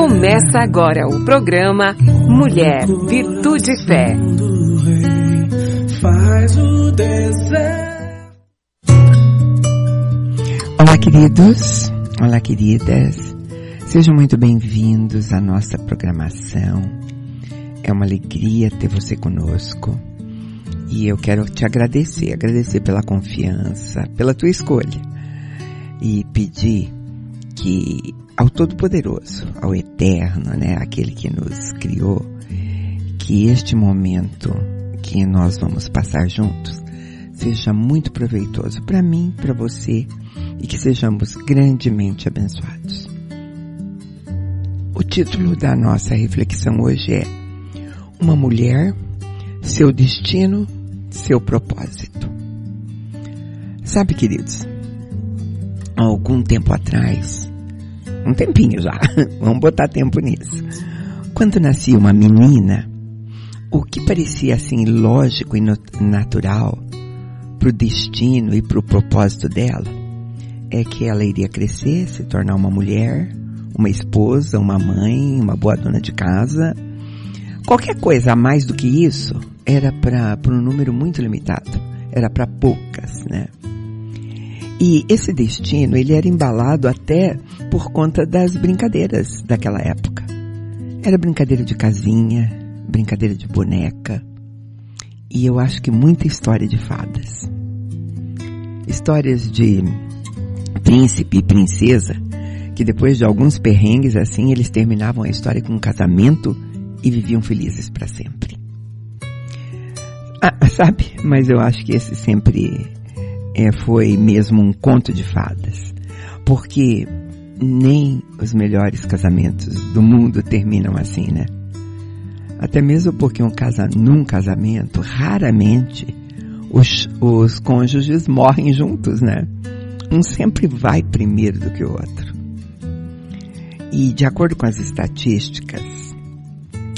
Começa agora o programa Mulher, Virtude e Fé. Olá, queridos. Olá, queridas. Sejam muito bem-vindos à nossa programação. É uma alegria ter você conosco. E eu quero te agradecer, agradecer pela confiança, pela tua escolha. E pedir que ao Todo-Poderoso, ao Eterno, né, aquele que nos criou, que este momento que nós vamos passar juntos seja muito proveitoso para mim, para você e que sejamos grandemente abençoados. O título da nossa reflexão hoje é Uma mulher, seu destino, seu propósito. Sabe, queridos, há algum tempo atrás, um tempinho já, vamos botar tempo nisso. Quando nascia uma menina, o que parecia assim lógico e natural para o destino e para o propósito dela é que ela iria crescer, se tornar uma mulher, uma esposa, uma mãe, uma boa dona de casa. Qualquer coisa a mais do que isso era para um número muito limitado, era para poucas, né? E esse destino, ele era embalado até por conta das brincadeiras daquela época. Era brincadeira de casinha, brincadeira de boneca, e eu acho que muita história de fadas. Histórias de príncipe e princesa, que depois de alguns perrengues assim, eles terminavam a história com um casamento e viviam felizes para sempre. Ah, sabe? Mas eu acho que esse sempre é, foi mesmo um conto de fadas. Porque nem os melhores casamentos do mundo terminam assim, né? Até mesmo porque um casa, num casamento, raramente os, os cônjuges morrem juntos, né? Um sempre vai primeiro do que o outro. E de acordo com as estatísticas,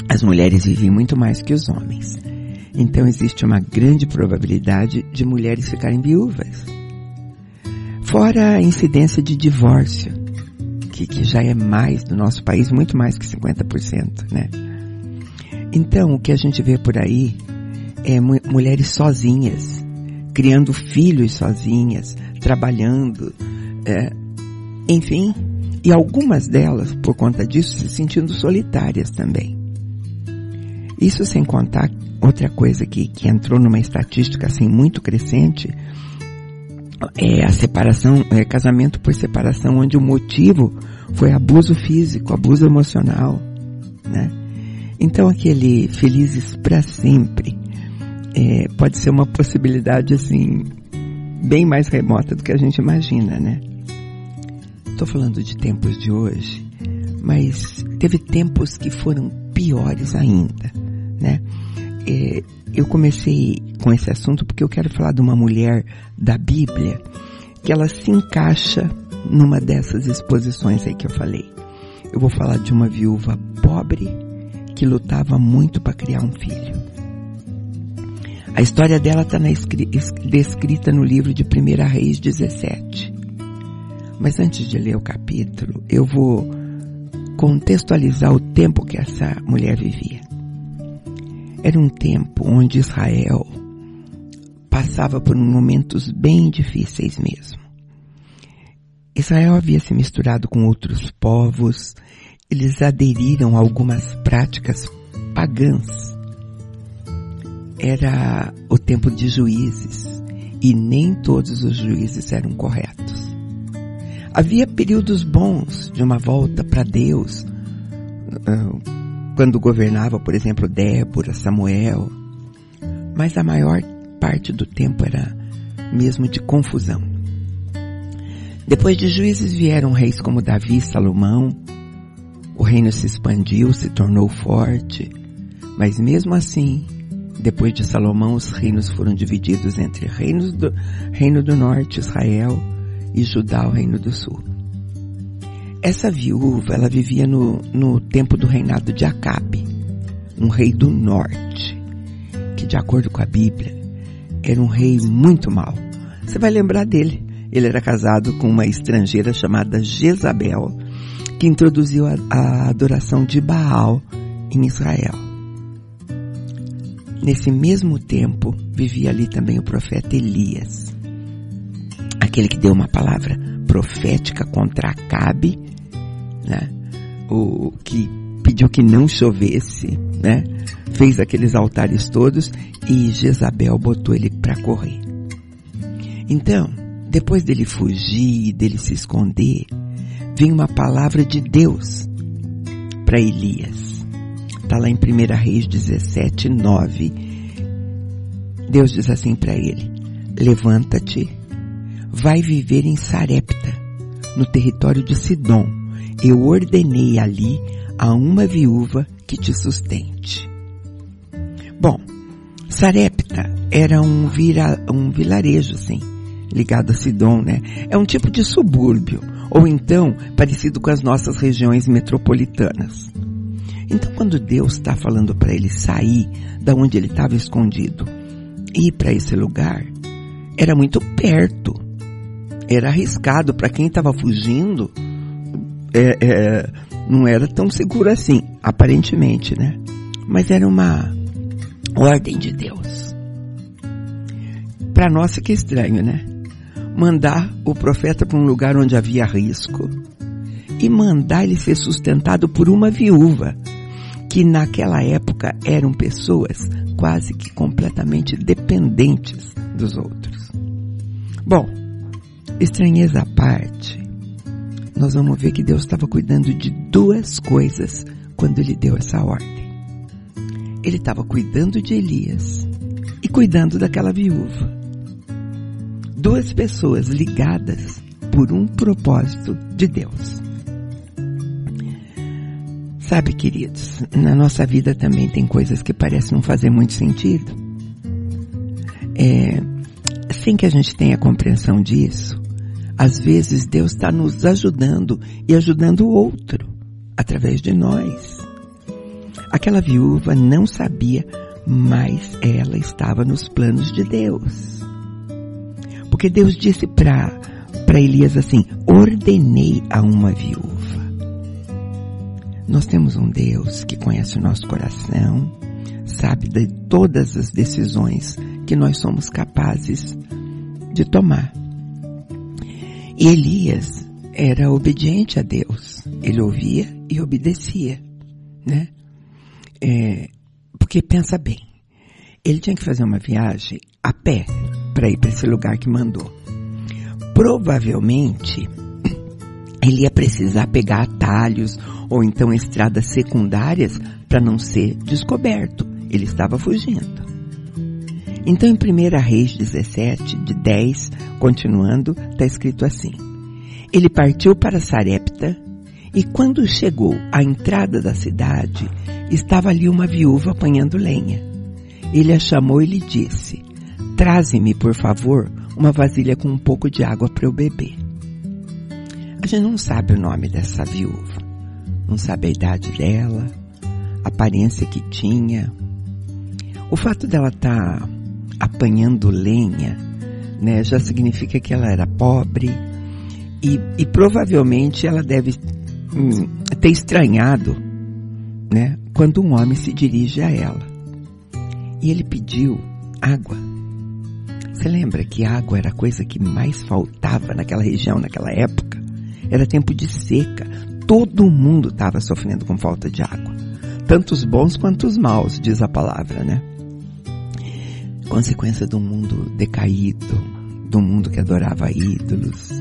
as mulheres vivem muito mais que os homens. Então existe uma grande probabilidade de mulheres ficarem viúvas. Fora a incidência de divórcio, que, que já é mais no nosso país, muito mais que 50%, né? Então, o que a gente vê por aí é mu mulheres sozinhas, criando filhos sozinhas, trabalhando, é, enfim, e algumas delas, por conta disso, se sentindo solitárias também. Isso sem contar outra coisa que, que entrou numa estatística assim muito crescente é a separação, é casamento por separação, onde o motivo foi abuso físico, abuso emocional, né? Então aquele felizes para sempre é, pode ser uma possibilidade assim bem mais remota do que a gente imagina, né? Estou falando de tempos de hoje, mas teve tempos que foram piores ainda, né? É, eu comecei com esse assunto porque eu quero falar de uma mulher da Bíblia que ela se encaixa numa dessas exposições aí que eu falei. Eu vou falar de uma viúva pobre que lutava muito para criar um filho. A história dela está descrita no livro de 1 Reis 17. Mas antes de ler o capítulo, eu vou contextualizar o tempo que essa mulher vivia. Era um tempo onde Israel passava por momentos bem difíceis mesmo. Israel havia se misturado com outros povos, eles aderiram a algumas práticas pagãs. Era o tempo de juízes e nem todos os juízes eram corretos. Havia períodos bons de uma volta para Deus, ah, quando governava, por exemplo, Débora, Samuel. Mas a maior parte do tempo era mesmo de confusão. Depois de juízes vieram reis como Davi e Salomão. O reino se expandiu, se tornou forte. Mas mesmo assim, depois de Salomão, os reinos foram divididos entre reinos do, reino do norte, Israel, e Judá, o reino do sul. Essa viúva, ela vivia no, no tempo do reinado de Acabe, um rei do norte, que de acordo com a Bíblia, era um rei muito mau. Você vai lembrar dele. Ele era casado com uma estrangeira chamada Jezabel, que introduziu a, a adoração de Baal em Israel. Nesse mesmo tempo, vivia ali também o profeta Elias, aquele que deu uma palavra profética contra Acabe, né? o que pediu que não chovesse, né? fez aqueles altares todos e Jezabel botou ele para correr. Então, depois dele fugir, dele se esconder, vem uma palavra de Deus para Elias. Está lá em 1 Reis 17, 9. Deus diz assim para ele: Levanta-te, vai viver em Sarepta, no território de Sidom. Eu ordenei ali a uma viúva que te sustente. Bom, Sarepta era um, vira, um vilarejo, sim, ligado a Sidom, né? É um tipo de subúrbio, ou então parecido com as nossas regiões metropolitanas. Então, quando Deus está falando para ele sair da onde ele estava escondido e ir para esse lugar, era muito perto. Era arriscado para quem estava fugindo. É, é, não era tão seguro assim, aparentemente, né? Mas era uma ordem de Deus. Para nós que é estranho, né? Mandar o profeta para um lugar onde havia risco e mandar ele ser sustentado por uma viúva, que naquela época eram pessoas quase que completamente dependentes dos outros. Bom, estranheza à parte, nós vamos ver que Deus estava cuidando de duas coisas quando ele deu essa ordem. Ele estava cuidando de Elias e cuidando daquela viúva. Duas pessoas ligadas por um propósito de Deus. Sabe, queridos, na nossa vida também tem coisas que parecem não fazer muito sentido. É, sem que a gente tenha compreensão disso, às vezes Deus está nos ajudando e ajudando o outro através de nós. Aquela viúva não sabia, mas ela estava nos planos de Deus. Porque Deus disse para para Elias assim: ordenei a uma viúva. Nós temos um Deus que conhece o nosso coração, sabe de todas as decisões que nós somos capazes de tomar. E Elias era obediente a Deus. Ele ouvia e obedecia, né? É, porque pensa bem, ele tinha que fazer uma viagem a pé para ir para esse lugar que mandou. Provavelmente ele ia precisar pegar atalhos ou então estradas secundárias para não ser descoberto. Ele estava fugindo. Então em 1 Reis 17, de 10, continuando, está escrito assim. Ele partiu para Sarepta e quando chegou à entrada da cidade, estava ali uma viúva apanhando lenha. Ele a chamou e lhe disse, traze-me, por favor, uma vasilha com um pouco de água para eu beber. A gente não sabe o nome dessa viúva, não sabe a idade dela, a aparência que tinha. O fato dela estar tá apanhando lenha, né, já significa que ela era pobre e, e provavelmente ela deve hum, ter estranhado, né, quando um homem se dirige a ela. E ele pediu água. Você lembra que água era a coisa que mais faltava naquela região, naquela época? Era tempo de seca. Todo mundo estava sofrendo com falta de água. Tanto os bons quanto os maus, diz a palavra, né? Consequência do mundo decaído, do mundo que adorava ídolos.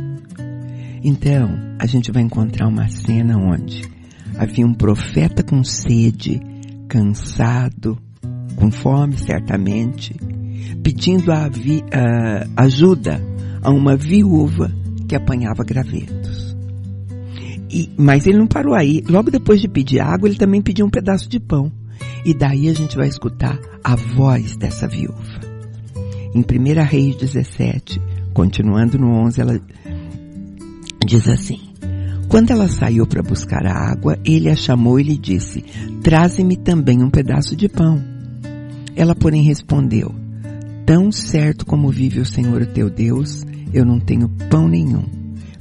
Então, a gente vai encontrar uma cena onde Havia um profeta com sede, cansado, com fome certamente, pedindo a uh, ajuda a uma viúva que apanhava gravetos. E, mas ele não parou aí. Logo depois de pedir água, ele também pediu um pedaço de pão. E daí a gente vai escutar a voz dessa viúva. Em 1 Reis 17, continuando no 11, ela diz assim: quando ela saiu para buscar a água, ele a chamou e lhe disse, traze-me também um pedaço de pão. Ela, porém, respondeu, tão certo como vive o Senhor teu Deus, eu não tenho pão nenhum.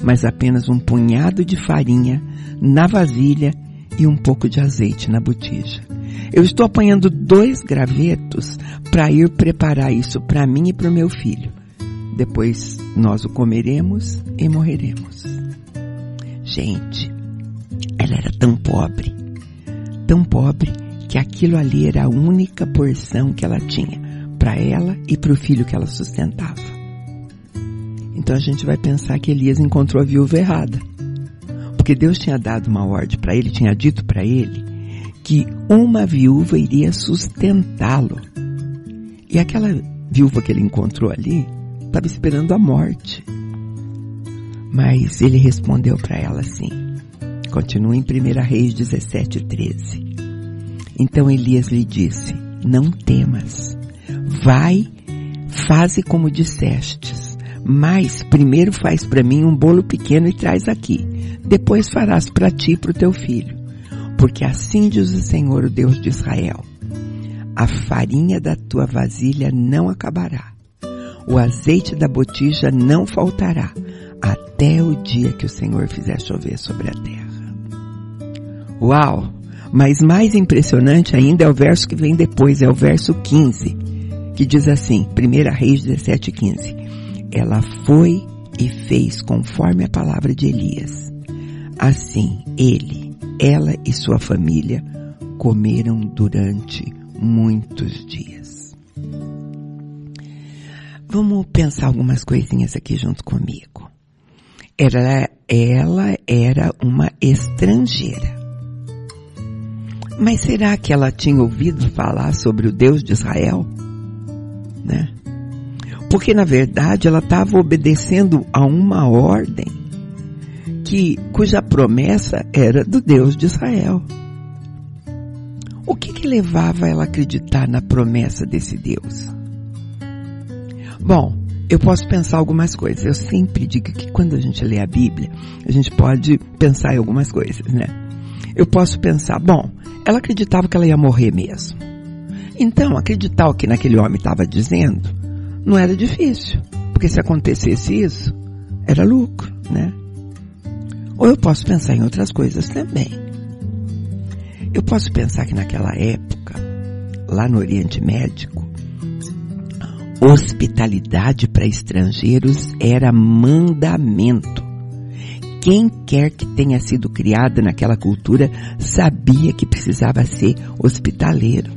mas apenas um punhado de farinha na vasilha e um pouco de azeite na botija. Eu estou apanhando dois gravetos para ir preparar isso para mim e para o meu filho. Depois nós o comeremos e morreremos. Gente, ela era tão pobre, tão pobre que aquilo ali era a única porção que ela tinha para ela e para o filho que ela sustentava. Então a gente vai pensar que Elias encontrou a viúva errada. Porque Deus tinha dado uma ordem para ele, tinha dito para ele que uma viúva iria sustentá-lo. E aquela viúva que ele encontrou ali estava esperando a morte. Mas ele respondeu para ela assim. Continua em 1 Reis 17, 13. Então Elias lhe disse, não temas, vai, faze como dissestes, mas primeiro faz para mim um bolo pequeno e traz aqui, depois farás para ti e para o teu filho, porque assim diz o Senhor, o Deus de Israel, a farinha da tua vasilha não acabará, o azeite da botija não faltará, até o dia que o Senhor fizer chover sobre a terra. Uau! Mas mais impressionante ainda é o verso que vem depois, é o verso 15, que diz assim, 1 Reis 17, 15. Ela foi e fez conforme a palavra de Elias. Assim, ele, ela e sua família comeram durante muitos dias. Vamos pensar algumas coisinhas aqui junto comigo. Ela, ela era uma estrangeira. Mas será que ela tinha ouvido falar sobre o Deus de Israel? Né? Porque na verdade ela estava obedecendo a uma ordem que, cuja promessa era do Deus de Israel. O que, que levava ela a acreditar na promessa desse Deus? Bom, eu posso pensar algumas coisas. Eu sempre digo que quando a gente lê a Bíblia, a gente pode pensar em algumas coisas, né? Eu posso pensar, bom, ela acreditava que ela ia morrer mesmo. Então, acreditar o que naquele homem estava dizendo não era difícil, porque se acontecesse isso, era lucro, né? Ou eu posso pensar em outras coisas também. Eu posso pensar que naquela época, lá no Oriente Médico, hospitalidade para estrangeiros era mandamento. Quem quer que tenha sido criada naquela cultura sabia que precisava ser hospitaleiro.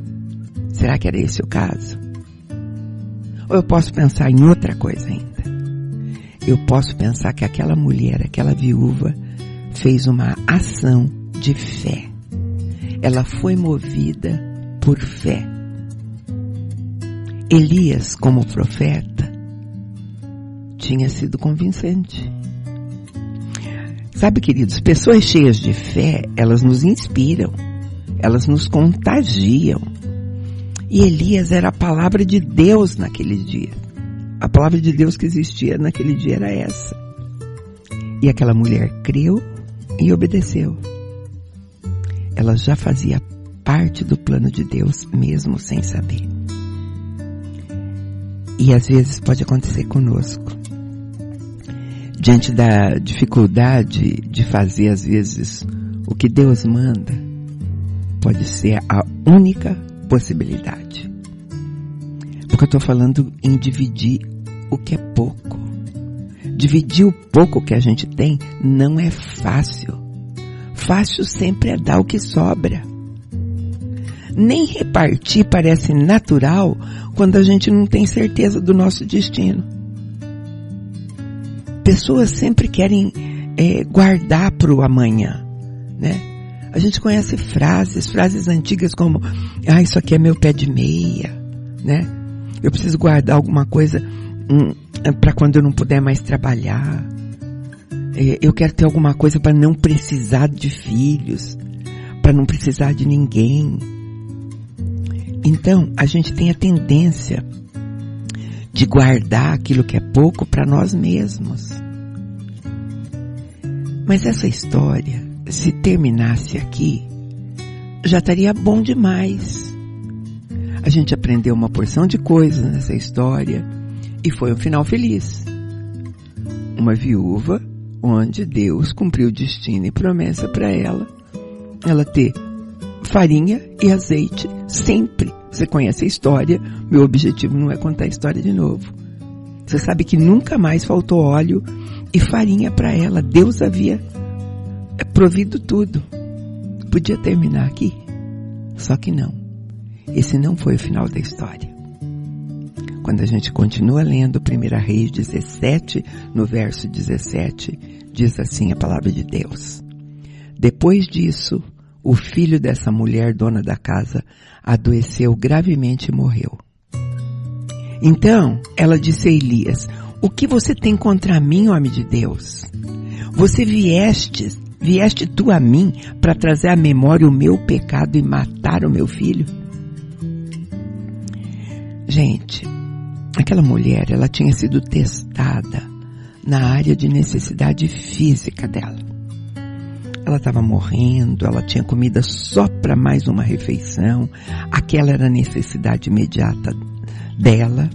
Será que era esse o caso? Ou eu posso pensar em outra coisa ainda? Eu posso pensar que aquela mulher, aquela viúva, fez uma ação de fé. Ela foi movida por fé. Elias, como profeta, tinha sido convincente. Sabe, queridos, pessoas cheias de fé, elas nos inspiram, elas nos contagiam. E Elias era a palavra de Deus naquele dia. A palavra de Deus que existia naquele dia era essa. E aquela mulher creu e obedeceu. Ela já fazia parte do plano de Deus, mesmo sem saber. E às vezes pode acontecer conosco diante da dificuldade de fazer às vezes o que Deus manda, pode ser a única possibilidade. Porque eu estou falando em dividir o que é pouco. Dividir o pouco que a gente tem não é fácil. Fácil sempre é dar o que sobra. Nem repartir parece natural quando a gente não tem certeza do nosso destino pessoas sempre querem é, guardar para o amanhã, né? A gente conhece frases, frases antigas como, ah, isso aqui é meu pé de meia, né? Eu preciso guardar alguma coisa para quando eu não puder mais trabalhar. É, eu quero ter alguma coisa para não precisar de filhos, para não precisar de ninguém. Então, a gente tem a tendência de guardar aquilo que é pouco para nós mesmos. Mas essa história, se terminasse aqui, já estaria bom demais. A gente aprendeu uma porção de coisas nessa história e foi um final feliz. Uma viúva onde Deus cumpriu destino e promessa para ela. Ela ter farinha e azeite sempre. Você conhece a história, meu objetivo não é contar a história de novo. Você sabe que nunca mais faltou óleo e farinha para ela. Deus havia provido tudo. Podia terminar aqui, só que não. Esse não foi o final da história. Quando a gente continua lendo 1 Reis 17, no verso 17, diz assim a palavra de Deus. Depois disso, o filho dessa mulher dona da casa adoeceu gravemente e morreu. Então ela disse a Elias, o que você tem contra mim, homem de Deus? Você vieste, vieste tu a mim para trazer à memória o meu pecado e matar o meu filho? Gente, aquela mulher, ela tinha sido testada na área de necessidade física dela. Ela estava morrendo, ela tinha comida só para mais uma refeição, aquela era a necessidade imediata dela.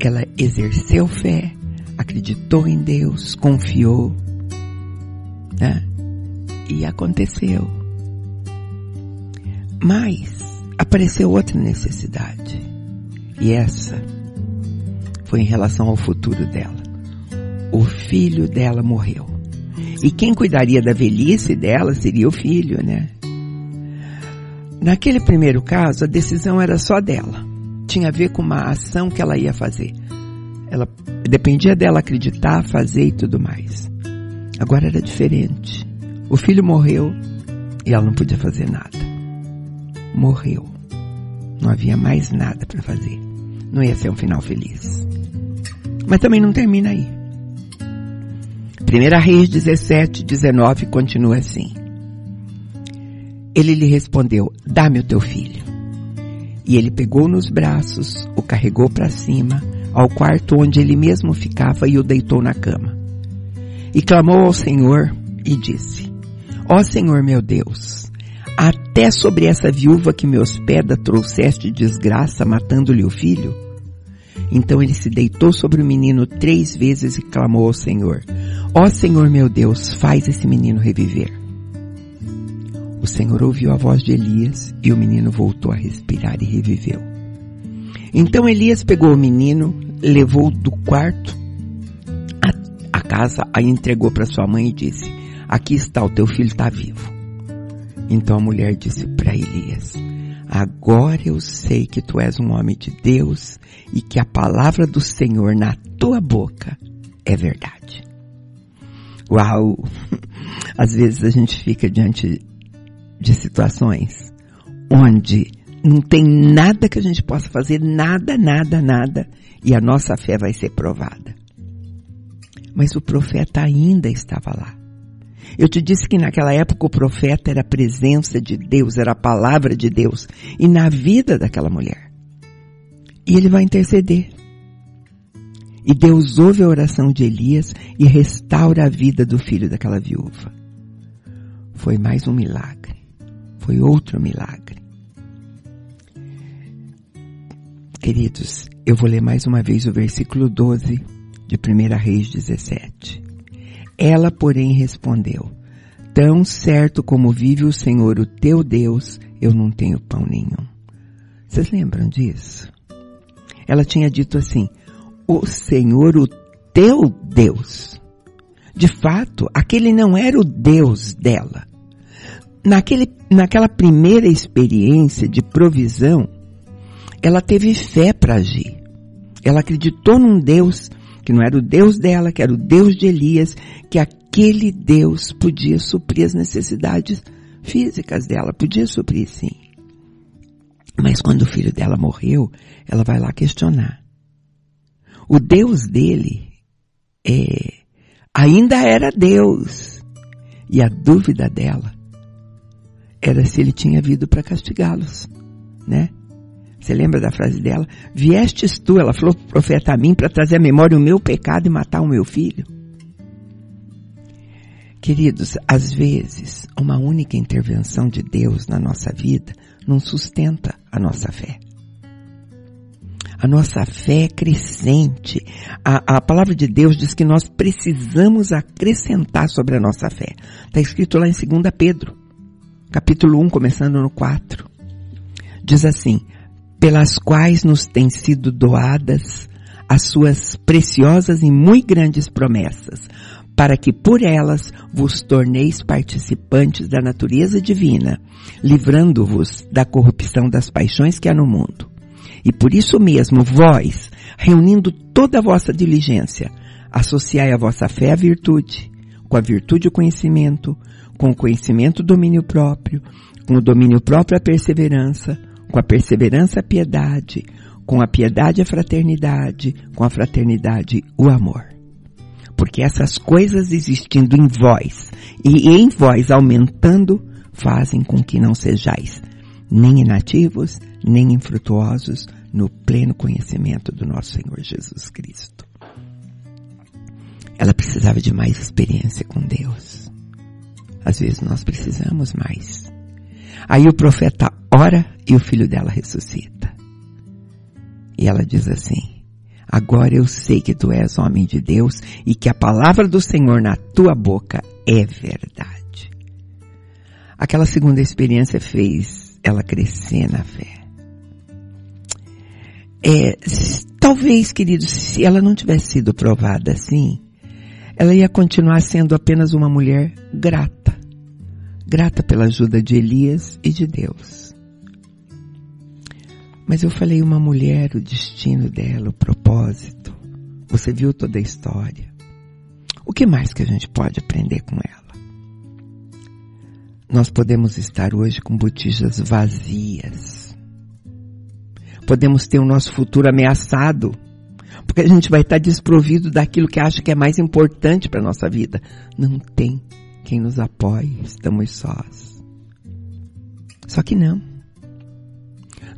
Ela exerceu fé, acreditou em Deus, confiou, né? E aconteceu. Mas apareceu outra necessidade. E essa foi em relação ao futuro dela. O filho dela morreu. E quem cuidaria da velhice dela seria o filho, né? Naquele primeiro caso, a decisão era só dela. Tinha a ver com uma ação que ela ia fazer. Ela dependia dela acreditar, fazer e tudo mais. Agora era diferente. O filho morreu e ela não podia fazer nada. Morreu. Não havia mais nada para fazer. Não ia ser um final feliz. Mas também não termina aí. 1 Reis 17, 19 continua assim. Ele lhe respondeu, dá-me o teu filho. E ele pegou nos braços, o carregou para cima, ao quarto onde ele mesmo ficava e o deitou na cama. E clamou ao Senhor e disse, ó Senhor meu Deus, até sobre essa viúva que me hospeda trouxeste desgraça matando-lhe o filho? Então ele se deitou sobre o menino três vezes e clamou ao Senhor, Ó Senhor meu Deus, faz esse menino reviver. O Senhor ouviu a voz de Elias e o menino voltou a respirar e reviveu. Então Elias pegou o menino, levou do quarto a casa, a entregou para sua mãe e disse, aqui está, o teu filho está vivo. Então a mulher disse para Elias, agora eu sei que tu és um homem de Deus e que a palavra do Senhor na tua boca é verdade. Uau! Às vezes a gente fica diante de situações onde não tem nada que a gente possa fazer, nada, nada, nada, e a nossa fé vai ser provada. Mas o profeta ainda estava lá. Eu te disse que naquela época o profeta era a presença de Deus, era a palavra de Deus, e na vida daquela mulher. E ele vai interceder. E Deus ouve a oração de Elias e restaura a vida do filho daquela viúva. Foi mais um milagre. Foi outro milagre. Queridos, eu vou ler mais uma vez o versículo 12 de 1 Reis 17. Ela, porém, respondeu, Tão certo como vive o Senhor, o teu Deus, eu não tenho pão nenhum. Vocês lembram disso? Ela tinha dito assim, o Senhor, o teu Deus. De fato, aquele não era o Deus dela. Naquele, naquela primeira experiência de provisão, ela teve fé para agir. Ela acreditou num Deus que não era o Deus dela, que era o Deus de Elias, que aquele Deus podia suprir as necessidades físicas dela, podia suprir sim. Mas quando o filho dela morreu, ela vai lá questionar. O Deus dele é, ainda era Deus. E a dúvida dela era se ele tinha vindo para castigá-los, né? Você lembra da frase dela? Viestes tu, ela falou pro profeta a mim para trazer à memória o meu pecado e matar o meu filho. Queridos, às vezes, uma única intervenção de Deus na nossa vida não sustenta a nossa fé. A nossa fé é crescente. A, a palavra de Deus diz que nós precisamos acrescentar sobre a nossa fé. Está escrito lá em 2 Pedro, capítulo 1, começando no 4. Diz assim, pelas quais nos têm sido doadas as suas preciosas e muito grandes promessas, para que por elas vos torneis participantes da natureza divina, livrando-vos da corrupção das paixões que há no mundo. E por isso mesmo, vós, reunindo toda a vossa diligência, associai a vossa fé à virtude, com a virtude o conhecimento, com o conhecimento o domínio próprio, com o domínio próprio a perseverança, com a perseverança a piedade, com a piedade a fraternidade, com a fraternidade o amor. Porque essas coisas existindo em vós e em vós aumentando, fazem com que não sejais nem inativos, nem infrutuosos no pleno conhecimento do nosso Senhor Jesus Cristo. Ela precisava de mais experiência com Deus. Às vezes nós precisamos mais. Aí o profeta ora e o filho dela ressuscita. E ela diz assim, agora eu sei que tu és homem de Deus e que a palavra do Senhor na tua boca é verdade. Aquela segunda experiência fez ela crescer na fé. É, talvez, queridos, se ela não tivesse sido provada assim, ela ia continuar sendo apenas uma mulher grata. Grata pela ajuda de Elias e de Deus. Mas eu falei uma mulher, o destino dela, o propósito. Você viu toda a história. O que mais que a gente pode aprender com ela? Nós podemos estar hoje com botijas vazias. Podemos ter o nosso futuro ameaçado. Porque a gente vai estar desprovido daquilo que acha que é mais importante para a nossa vida. Não tem quem nos apoie, estamos sós. Só que não.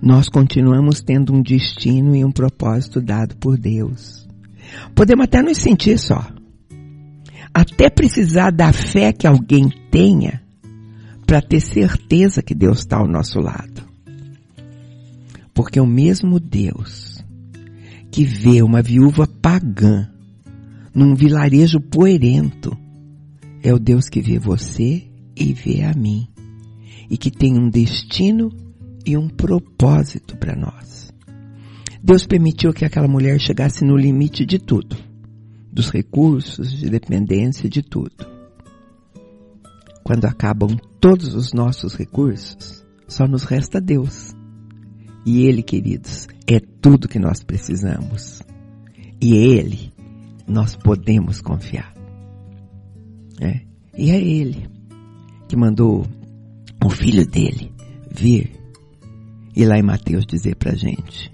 Nós continuamos tendo um destino e um propósito dado por Deus. Podemos até nos sentir só. Até precisar da fé que alguém tenha para ter certeza que Deus está ao nosso lado. Porque o mesmo Deus que vê uma viúva pagã num vilarejo poerento é o Deus que vê você e vê a mim e que tem um destino e um propósito para nós. Deus permitiu que aquela mulher chegasse no limite de tudo, dos recursos, de dependência, de tudo. Quando acabam todos os nossos recursos, só nos resta Deus. E Ele, queridos, é tudo que nós precisamos. E Ele nós podemos confiar. É. E é Ele que mandou o filho dele vir e lá em Mateus dizer pra gente: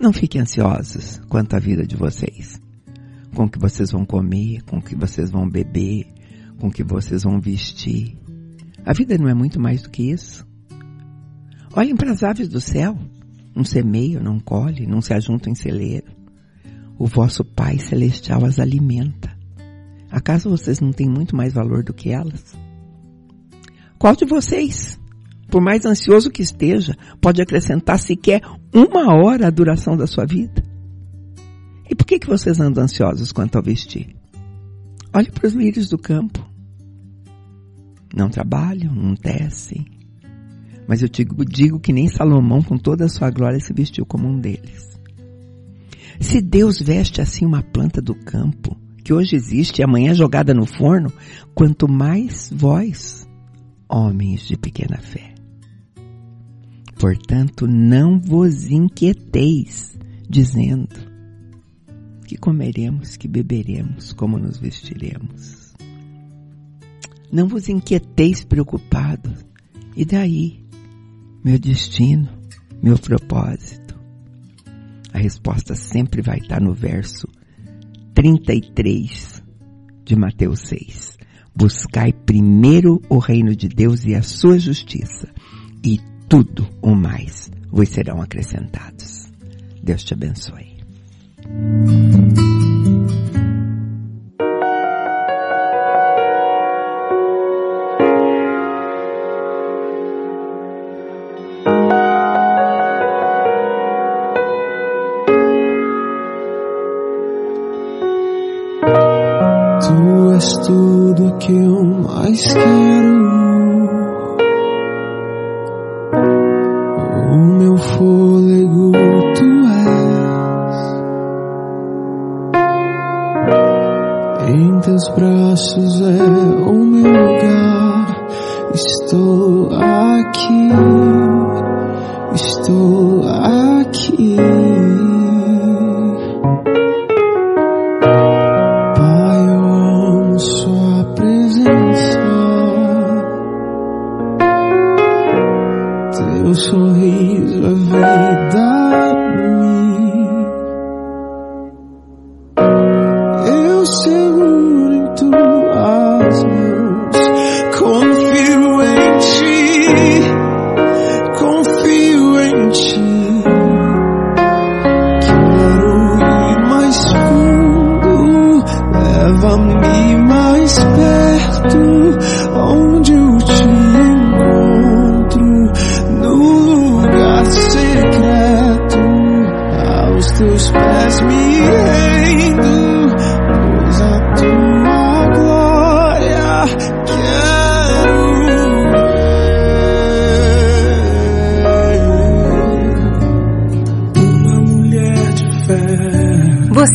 não fiquem ansiosos quanto à vida de vocês, com o que vocês vão comer, com o que vocês vão beber, com que vocês vão vestir. A vida não é muito mais do que isso. Olhem para as aves do céu. Não semeiam, não colhem, não se ajuntam em celeiro. O vosso Pai Celestial as alimenta. Acaso vocês não têm muito mais valor do que elas? Qual de vocês, por mais ansioso que esteja, pode acrescentar sequer uma hora à duração da sua vida? E por que, que vocês andam ansiosos quanto ao vestir? Olhe para os lírios do campo não trabalham, não tecem. Mas eu digo, digo que nem Salomão, com toda a sua glória, se vestiu como um deles. Se Deus veste assim uma planta do campo, que hoje existe e amanhã jogada no forno, quanto mais vós, homens de pequena fé. Portanto, não vos inquieteis, dizendo que comeremos, que beberemos, como nos vestiremos. Não vos inquieteis preocupados. E daí? Meu destino, meu propósito. A resposta sempre vai estar no verso 33 de Mateus 6. Buscai primeiro o reino de Deus e a sua justiça, e tudo o mais vos serão acrescentados. Deus te abençoe. és tudo o que eu mais quero. O meu fôlego tu és. Em teus braços